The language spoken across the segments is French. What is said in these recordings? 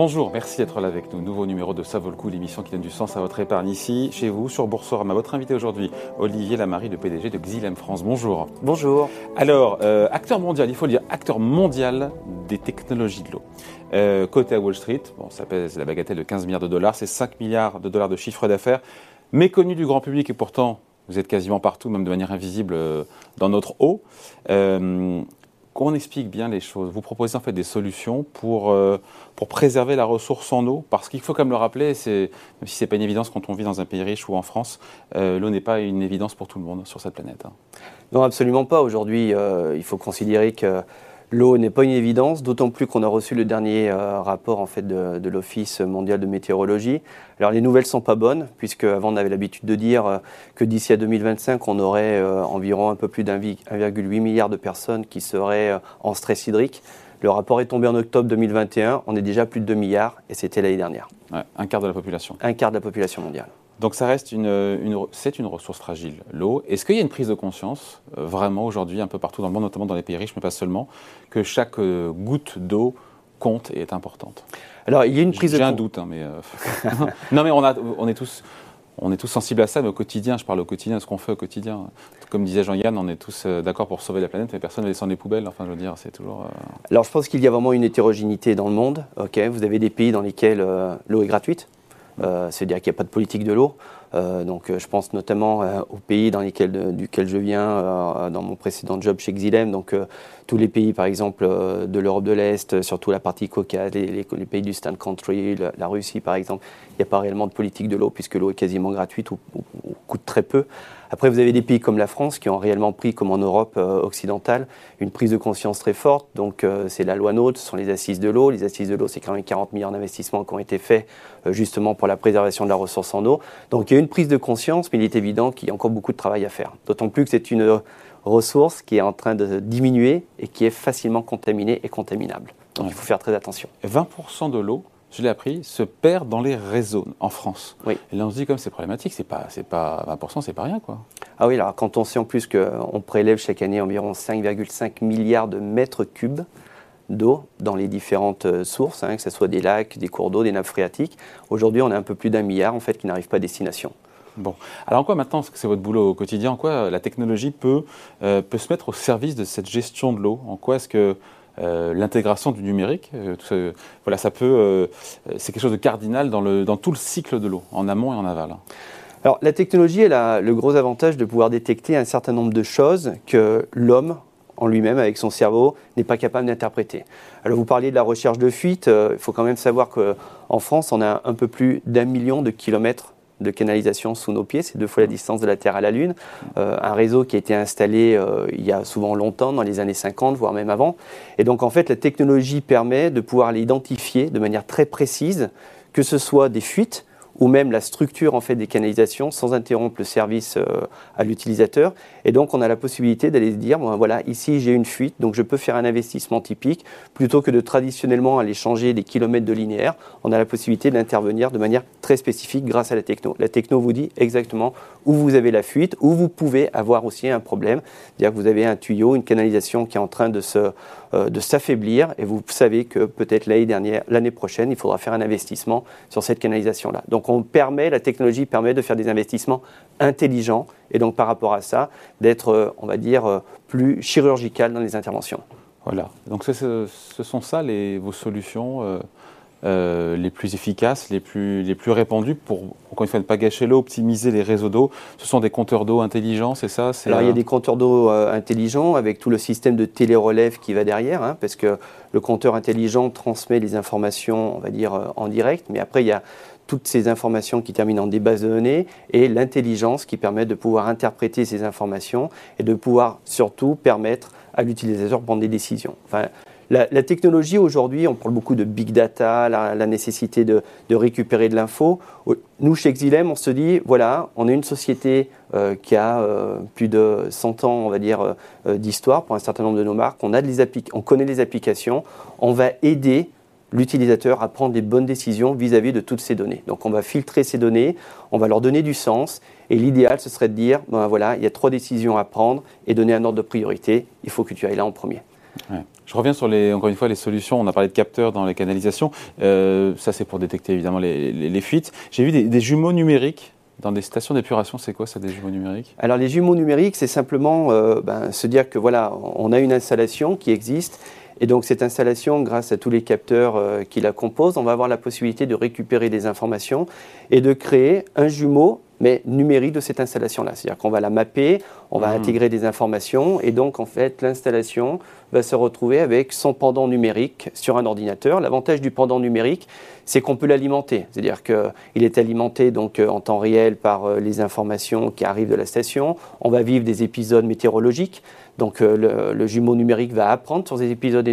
Bonjour, merci d'être là avec nous. Nouveau numéro de Ça vaut le coup, l'émission qui donne du sens à votre épargne ici, chez vous, sur Boursorama. Votre invité aujourd'hui, Olivier Lamarie, le PDG de Xilem France. Bonjour. Bonjour. Alors, euh, acteur mondial, il faut le dire, acteur mondial des technologies de l'eau. Euh, côté à Wall Street, bon, ça pèse la bagatelle de 15 milliards de dollars, c'est 5 milliards de dollars de chiffre d'affaires, méconnu du grand public et pourtant vous êtes quasiment partout, même de manière invisible euh, dans notre eau. Euh, qu'on explique bien les choses. Vous proposez en fait des solutions pour, euh, pour préserver la ressource en eau, parce qu'il faut comme le rappeler, c'est, même si ce n'est pas une évidence quand on vit dans un pays riche ou en France, euh, l'eau n'est pas une évidence pour tout le monde sur cette planète. Hein. Non, absolument pas. Aujourd'hui, euh, il faut considérer que L'eau n'est pas une évidence, d'autant plus qu'on a reçu le dernier euh, rapport en fait de, de l'Office mondial de météorologie. Alors les nouvelles sont pas bonnes, puisque avant on avait l'habitude de dire euh, que d'ici à 2025, on aurait euh, environ un peu plus d'1,8 milliard de personnes qui seraient en stress hydrique. Le rapport est tombé en octobre 2021, on est déjà à plus de 2 milliards, et c'était l'année dernière. Ouais, un quart de la population. Un quart de la population mondiale. Donc ça reste une, une c'est une ressource fragile, l'eau. Est-ce qu'il y a une prise de conscience euh, vraiment aujourd'hui un peu partout dans le monde, notamment dans les pays riches, mais pas seulement, que chaque euh, goutte d'eau compte et est importante? Alors il y a une prise J'ai de un doute, hein, mais euh, non, mais on, a, on est tous. On est tous sensibles à ça, mais au quotidien, je parle au quotidien, ce qu'on fait au quotidien. Comme disait Jean-Yann, on est tous d'accord pour sauver la planète, mais personne ne descend les poubelles. Enfin, je veux dire, c'est toujours. Alors je pense qu'il y a vraiment une hétérogénéité dans le monde. Ok, vous avez des pays dans lesquels l'eau est gratuite, c'est-à-dire qu'il n'y a pas de politique de l'eau. Euh, donc euh, je pense notamment euh, aux pays dans lesquels, duquel je viens dans mon précédent job chez Xylem. Donc tous les pays par exemple de l'Europe de l'Est, surtout la partie Caucase, les, pays du Stand Country, la, Russie par exemple, il n'y a pas réellement de politique de l'eau puisque l'eau est quasiment gratuite ou, coûte très peu. Après, vous avez des pays comme la France qui ont réellement pris, comme en Europe occidentale, une prise de conscience très forte. Donc, c'est la loi NOTE, ce sont les assises de l'eau. Les assises de l'eau, c'est quand même 40 milliards d'investissements qui ont été faits justement pour la préservation de la ressource en eau. Donc, a une prise de conscience, mais il est évident qu'il y a encore beaucoup de travail à faire. D'autant plus que c'est une ressource qui est en train de diminuer et qui est facilement contaminée et contaminable. Donc, Ouais. il faut faire très attention. 20% de l'eau, je l'ai appris, se perd dans les réseaux en France. Oui. Et là, on se dit, comme c'est problématique, c'est pas, c'est pas 20%, c'est pas rien, quoi. Ah oui, alors quand on sait en plus qu'on prélève chaque année environ 5,5 milliards de mètres cubes d'eau dans les différentes euh, sources, hein, que ce soit des lacs, des cours d'eau, des nappes phréatiques, aujourd'hui on a un peu plus d'un milliard en fait qui n'arrive pas à destination. Bon. Alors, en quoi maintenant, parce que c'est votre boulot au quotidien, en quoi euh, la technologie peut, euh, peut se mettre au service de cette gestion de l'eau? En quoi est-ce que euh, l'intégration du numérique, euh, tout voilà, ça peut, c'est quelque chose de cardinal dans, le, dans tout le cycle de l'eau, en amont et en aval? Alors la technologie, elle a le gros avantage de pouvoir détecter un certain nombre de choses que l'homme en lui-même, avec son cerveau, n'est pas capable d'interpréter. Alors vous parliez de la recherche de fuite, euh, il faut quand même savoir qu'en France, on a un peu plus d'un million de kilomètres de canalisation sous nos pieds, c'est deux fois la distance de la Terre à la Lune. Euh, un réseau qui a été installé euh, il y a souvent longtemps, dans les années 50, voire même avant. Et donc en fait, la technologie permet de pouvoir l'identifier de manière très précise, que ce soit des fuites, ou même la structure en fait des canalisations sans interrompre le service euh, à l'utilisateur. Et donc on a la possibilité d'aller se dire bon, voilà ici j'ai une fuite donc je peux faire un investissement typique plutôt que de traditionnellement aller changer des kilomètres de linéaire. On a la possibilité d'intervenir de manière très spécifique grâce à la techno. La techno vous dit exactement où vous avez la fuite, où vous pouvez avoir aussi un problème, c'est-à-dire que vous avez un tuyau, une canalisation qui est en train de se de s'affaiblir et vous savez que peut-être l'année dernière, l'année prochaine, il faudra faire un investissement sur cette canalisation-là. Donc on permet, la technologie permet de faire des investissements intelligents et donc par rapport à ça, d'être, euh, on va dire, euh, plus chirurgical dans les interventions. Voilà. Donc, ce, sont ça les, vos solutions euh, euh, les plus efficaces, les plus, les plus répandues pour, encore une fois, ne pas gâcher l'eau, optimiser les réseaux d'eau. Ce sont des compteurs d'eau intelligents, c'est ça? C'est, Alors il y a des compteurs d'eau euh, intelligents avec tout le système de télérelève qui va derrière, hein, parce que le compteur intelligent transmet les informations, on va dire, euh, en direct, mais après il y a toutes ces informations qui terminent en des bases de données et l'intelligence qui permet de pouvoir interpréter ces informations et de pouvoir surtout permettre à l'utilisateur de prendre des décisions. Enfin, la, technologie aujourd'hui, on parle beaucoup de big data, la, nécessité de, récupérer de l'info. Nous, chez Xylem, on se dit, voilà, on est une société euh, qui a euh, plus de 100 ans, on va dire, euh, d'histoire pour un certain nombre de nos marques. On, a on connaît les applications. On va aider l'utilisateur à prendre des bonnes décisions vis-à-vis de toutes ces données. Donc on va filtrer ces données, on va leur donner du sens, et l'idéal ce serait de dire, ben voilà, il y a trois décisions à prendre et donner un ordre de priorité, il faut que tu ailles là en premier. Je reviens sur les, encore une fois les solutions. On a parlé de capteurs dans les canalisations. Euh, ça, c'est pour détecter évidemment les, fuites. J'ai vu des, jumeaux numériques dans des stations d'épuration, c'est quoi ça, des jumeaux numériques? Alors les jumeaux numériques, c'est simplement euh, ben, se dire que voilà, on a une installation qui existe, et donc cette installation, grâce à tous les capteurs euh, qui la composent, on va avoir la possibilité de récupérer des informations et de créer un jumeau mais numérique de cette installation-là. C'est-à-dire qu'on va la mapper, on va mmh. intégrer des informations, et donc en fait l'installation va se retrouver avec son pendant numérique sur un ordinateur. L'avantage du pendant numérique, c'est qu'on peut l'alimenter. C'est-à-dire qu'il est alimenté donc euh, en temps réel par euh, les informations qui arrivent de la station. On va vivre des épisodes météorologiques. Donc euh, le, jumeau numérique va apprendre sur ces épisodes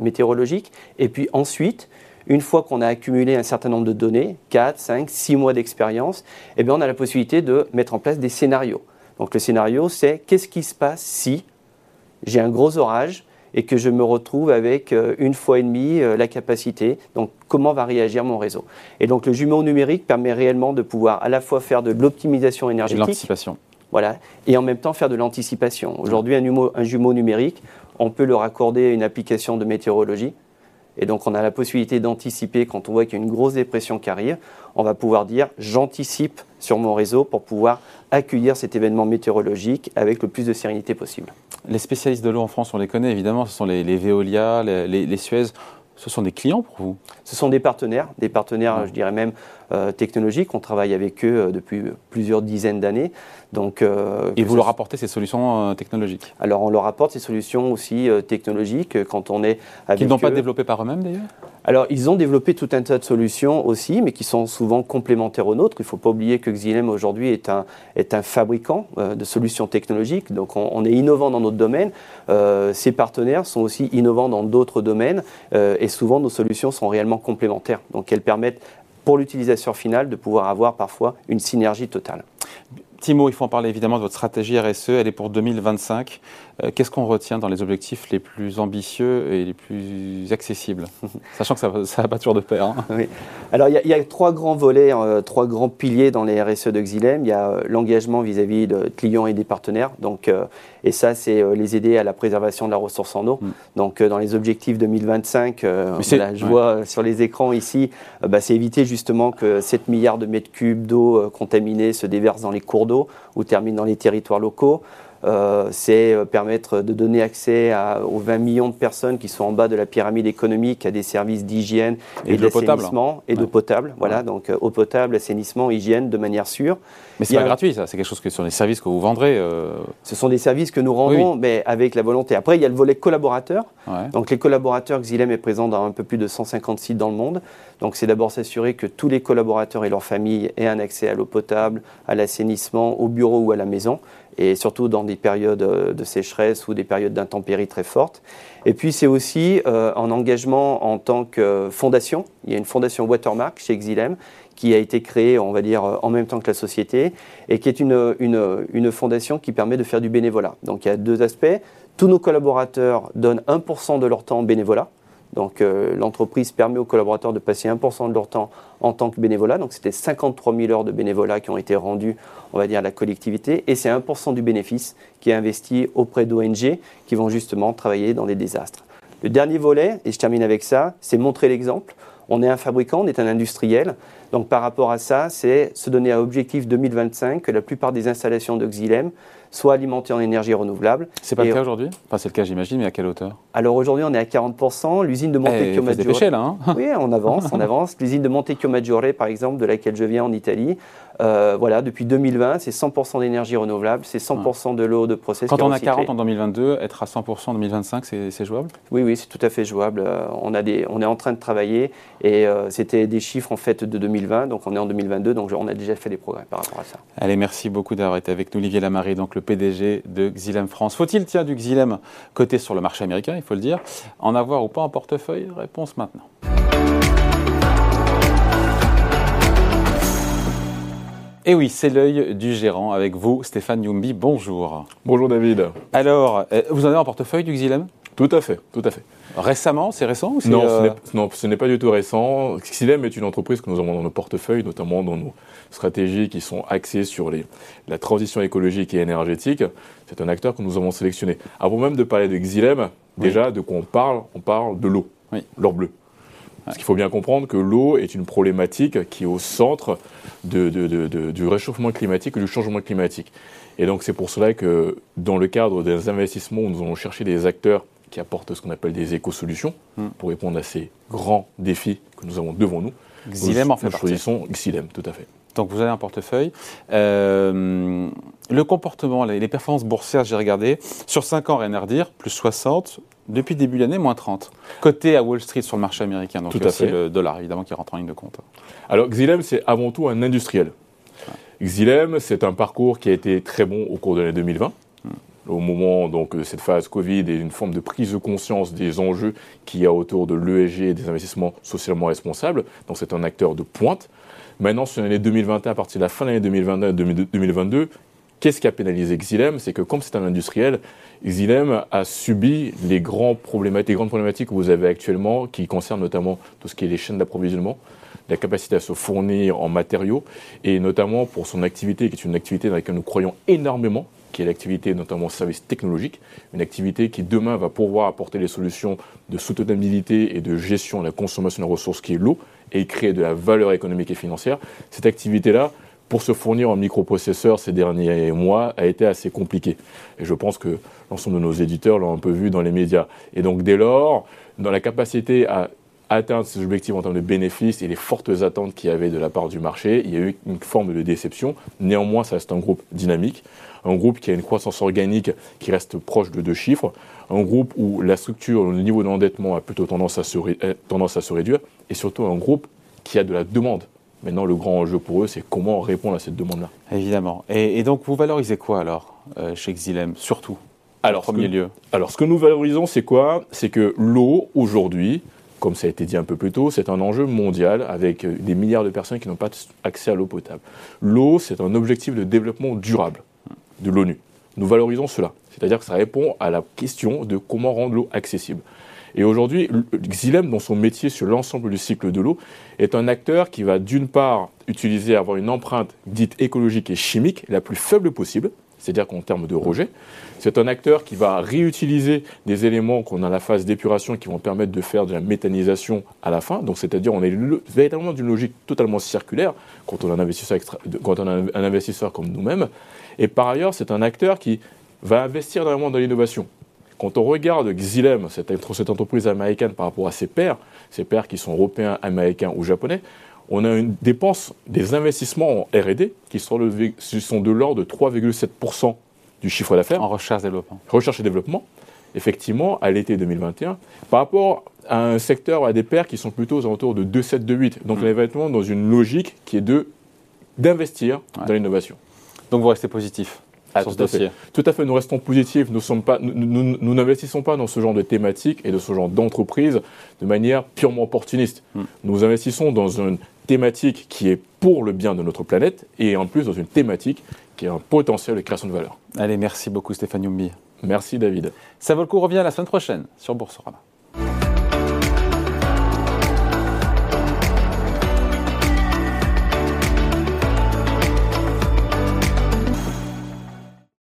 météorologiques. Et puis ensuite, une fois qu'on a accumulé un certain nombre de données, 4, 5, 6 mois d'expérience, eh bien on a la possibilité de mettre en place des scénarios. Donc le scénario, c'est qu'est-ce qui se passe si j'ai un gros orage et que je me retrouve avec euh, une fois et demie euh, la capacité. Donc, comment va réagir mon réseau? Et donc, le jumeau numérique permet réellement de pouvoir à la fois faire de l'optimisation énergétique. Et l'anticipation. Voilà, et en même temps faire de l'anticipation. Aujourd'hui, un, jumeau numérique, on peut le raccorder à une application de météorologie et donc on a la possibilité d'anticiper quand on voit qu'il y a une grosse dépression qui arrive. On va pouvoir dire j'anticipe sur mon réseau pour pouvoir accueillir cet événement météorologique avec le plus de sérénité possible. Les spécialistes de l'eau en France, on les connaît évidemment, ce sont les, Veolia, les Suez. Ce sont des clients pour vous Ce sont des partenaires, des partenaires, je dirais même euh, technologiques. On travaille avec eux euh, depuis plusieurs dizaines d'années. Donc, euh, Et vous leur apportez ces solutions technologiques Alors, on leur apporte ces solutions aussi technologiques quand on est avec Qu'ils n'ont pas développées par eux-mêmes d'ailleurs alors, ils ont développé tout un tas de solutions aussi, mais qui sont souvent complémentaires aux nôtres. Il ne faut pas oublier que Xylem aujourd'hui est un, est un fabricant de solutions technologiques, donc on, est innovant dans notre domaine. Euh, ces partenaires sont aussi innovants dans d'autres domaines, et souvent nos solutions sont réellement complémentaires. Donc, elles permettent pour l'utilisateur final de pouvoir avoir parfois une synergie totale. Timo, il faut en parler évidemment de votre stratégie RSE, elle est pour 2025. Euh, qu'est-ce qu'on retient dans les objectifs les plus ambitieux et les plus accessibles Sachant que ça ne va pas toujours de pair. Hein. Oui. Alors il y, a trois grands volets, euh, trois grands piliers dans les RSE de Xylem. Il y a euh, l'engagement vis-à-vis de clients et des partenaires. Donc, et ça, c'est les aider à la préservation de la ressource en eau. Mm. Donc dans les objectifs 2025, je vois sur les écrans ici, bah, c'est éviter justement que 7 milliards de mètres cubes d'eau contaminée se déversent dans les cours d'eau ou termine dans les territoires locaux. Euh, c'est euh, permettre de donner accès aux 20 millions de personnes qui sont en bas de la pyramide économique à des services d'hygiène et, d'assainissement et d'eau potable. Voilà, donc euh, eau potable, assainissement, hygiène de manière sûre. Mais c'est pas gratuit, ça. C'est quelque chose que sont des services que vous vendrez. Ce sont des services que nous rendons, mais avec la volonté. Après, il y a le volet collaborateur. Donc les collaborateurs, Xylem est présent dans un peu plus de 150 sites dans le monde. Donc c'est d'abord s'assurer que tous les collaborateurs et leurs familles aient un accès à l'eau potable, à l'assainissement, au bureau ou à la maison et surtout dans des périodes euh, de sécheresse ou des périodes d'intempéries très fortes. Et puis c'est aussi euh, un engagement en tant que fondation. Il y a une fondation Watermark chez Xylem qui a été créée, on va dire, en même temps que la société, et qui est une, une, une fondation qui permet de faire du bénévolat. Donc il y a deux aspects. Tous nos collaborateurs donnent 1% de leur temps bénévolat. Donc euh, l'entreprise permet aux collaborateurs de passer 1% de leur temps en tant que bénévolat. Donc c'était 53 000 heures de bénévolat qui ont été rendues, on va dire, à la collectivité. Et c'est 1% du bénéfice qui est investi auprès d'ONG qui vont justement travailler dans des désastres. Le dernier volet, et je termine avec ça, c'est montrer l'exemple. On est un fabricant, on est un industriel. Donc par rapport à ça, c'est se donner un objectif 2025 que la plupart des installations de Xylem soient alimentées en énergie renouvelable. C'est pas le cas aujourd'hui? Enfin, c'est le cas, j'imagine, mais à quelle hauteur? Alors aujourd'hui, on est à 40%. L'usine de Montecchio Maggiore. là, hein Oui, on avance, on avance. L'usine de Montecchio Maggiore, par exemple, de laquelle je viens en Italie, euh, voilà, depuis 2020, c'est 100% d'énergie renouvelable, c'est 100% de l'eau de process. Quand on a 40 en 2022, être à 100% en 2025, c'est jouable? Oui, oui, c'est tout à fait jouable. Euh, on, a des, on est en train de travailler et euh, c'était des chiffres en fait de 2020, donc on est en 2022, donc on a déjà fait des progrès par rapport à ça. Allez, merci beaucoup d'avoir été avec nous, Olivier Lamarie, donc le PDG de Xylem France. Faut-il, tiens, du Xylem côté sur le marché américain, il faut le dire, en avoir ou pas en portefeuille? Réponse maintenant. Et oui, c'est l'œil du gérant avec vous, Stéphane Youmbi. Bonjour. Bonjour David. Alors, euh, vous en avez en portefeuille du Xylem? Tout à fait, tout à fait. Récemment, c'est récent ou c'est, Non, ce euh, n'est- non, ce n'est pas du tout récent. Xylem est une entreprise que nous avons dans nos portefeuilles, notamment dans nos stratégies qui sont axées sur les- la transition écologique et énergétique. C'est un acteur que nous avons sélectionné. Avant même de parler de Xylem, déjà, de quoi on parle On parle de l'eau, Oui. l'or bleu. Parce qu'il faut bien comprendre que l'eau est une problématique qui est au centre de- de- de- de- du réchauffement climatique et du changement climatique. Et donc c'est pour cela que dans le cadre des investissements, nous allons chercher des acteurs qui apportent ce qu'on appelle des éco-solutions Hmm. pour répondre à ces grands défis que nous avons devant nous. Xylem en fait nous partie. choisissons Xylem, tout à fait. Donc vous avez un portefeuille. Euh, le comportement, les performances boursières, j'ai regardé. Sur 5 ans, rien à redire, plus 60. Depuis début de l'année, moins 30. Côté à Wall Street sur le marché américain. Donc Tout euh, c'est le dollar, évidemment, qui rentre en ligne de compte. Alors Xylem, c'est avant tout un industriel. Xylem, c'est un parcours qui a été très bon au cours de l'année 2020. Au moment donc, de cette phase Covid et une forme de prise de conscience des enjeux qu'il y a autour de l'ESG et des investissements socialement responsables. Donc c'est un acteur de pointe. Maintenant, sur l'année 2021, à partir de la fin de l'année 2021 et 2022, qu'est-ce qui a pénalisé Xylem? C'est que comme c'est un industriel, Xylem a subi les, grands problématiques, les grandes problématiques que vous avez actuellement, qui concernent notamment tout ce qui est les chaînes d'approvisionnement, la capacité à se fournir en matériaux, et notamment pour son activité, qui est une activité dans laquelle nous croyons énormément, qui est l'activité notamment service technologique, une activité qui demain va pouvoir apporter les solutions de soutenabilité et de gestion de la consommation de la ressource qui est l'eau, et créer de la valeur économique et financière. Cette activité-là, pour se fournir en microprocesseurs ces derniers mois, a été assez compliqué. Et je pense que l'ensemble de nos éditeurs l'ont un peu vu dans les médias. Et donc dès lors, dans la capacité à atteindre ces objectifs en termes de bénéfices et les fortes attentes qu'il y avait de la part du marché, il y a eu une forme de déception. Néanmoins, ça reste un groupe dynamique, un groupe qui a une croissance organique qui reste proche de deux chiffres, un groupe où la structure, le niveau d'endettement a plutôt tendance à, se euh, tendance à se réduire, et surtout un groupe qui a de la demande. Maintenant, le grand enjeu pour eux, c'est comment répondre à cette demande-là. Évidemment. Et, et donc vous valorisez quoi alors euh, chez Xylem, surtout Alors, En premier que- lieu? Alors, ce que nous valorisons, c'est quoi? C'est que l'eau, aujourd'hui, comme ça a été dit un peu plus tôt, c'est un enjeu mondial avec euh, des milliards de personnes qui n'ont pas accès à l'eau potable. L'eau, c'est un objectif de développement durable de l'ONU. Nous valorisons cela. C'est-à-dire que ça répond à la question de comment rendre l'eau accessible. Et aujourd'hui, Xylem, dans son métier sur l'ensemble du cycle de l'eau, est un acteur qui va d'une part utiliser, avoir une empreinte dite écologique et chimique la plus faible possible, c'est-à-dire qu'en termes de rejet. C'est un acteur qui va réutiliser des éléments qu'on a à la phase d'épuration qui vont permettre de faire de la méthanisation à la fin. Donc, c'est-à-dire, on est le- véritablement d'une logique totalement circulaire quand on a un investisseur, un investisseur comme nous-mêmes. Et par ailleurs, c'est un acteur qui va investir énormément dans l'innovation. Quand on regarde Xylem, cette entreprise américaine par rapport à ses pairs, ses pairs qui sont européens, américains ou japonais, on a une dépense des investissements en R&D qui sont, le- qui sont de l'ordre de 3,7% du chiffre d'affaires En recherche développement. recherche et développement, effectivement, à l'été 2021, par rapport à un secteur, à des paires qui sont plutôt aux alentours de 2,7, 2,8. Donc, on est vraiment dans une logique qui est de d'investir Ouais. dans l'innovation. Donc vous restez positif Ah, sur ce tout dossier. Tout à fait, nous restons positifs. Nous sommes pas, nous- n'investissons pas dans ce genre de thématique et de ce genre d'entreprise de manière purement opportuniste. Hmm. Nous investissons dans une thématique qui est pour le bien de notre planète et en plus dans une thématique qui a un potentiel de création de valeur. Allez, merci beaucoup Stéphane Youmbi. Merci David. Ça vaut le coup, on revient la semaine prochaine sur Boursorama.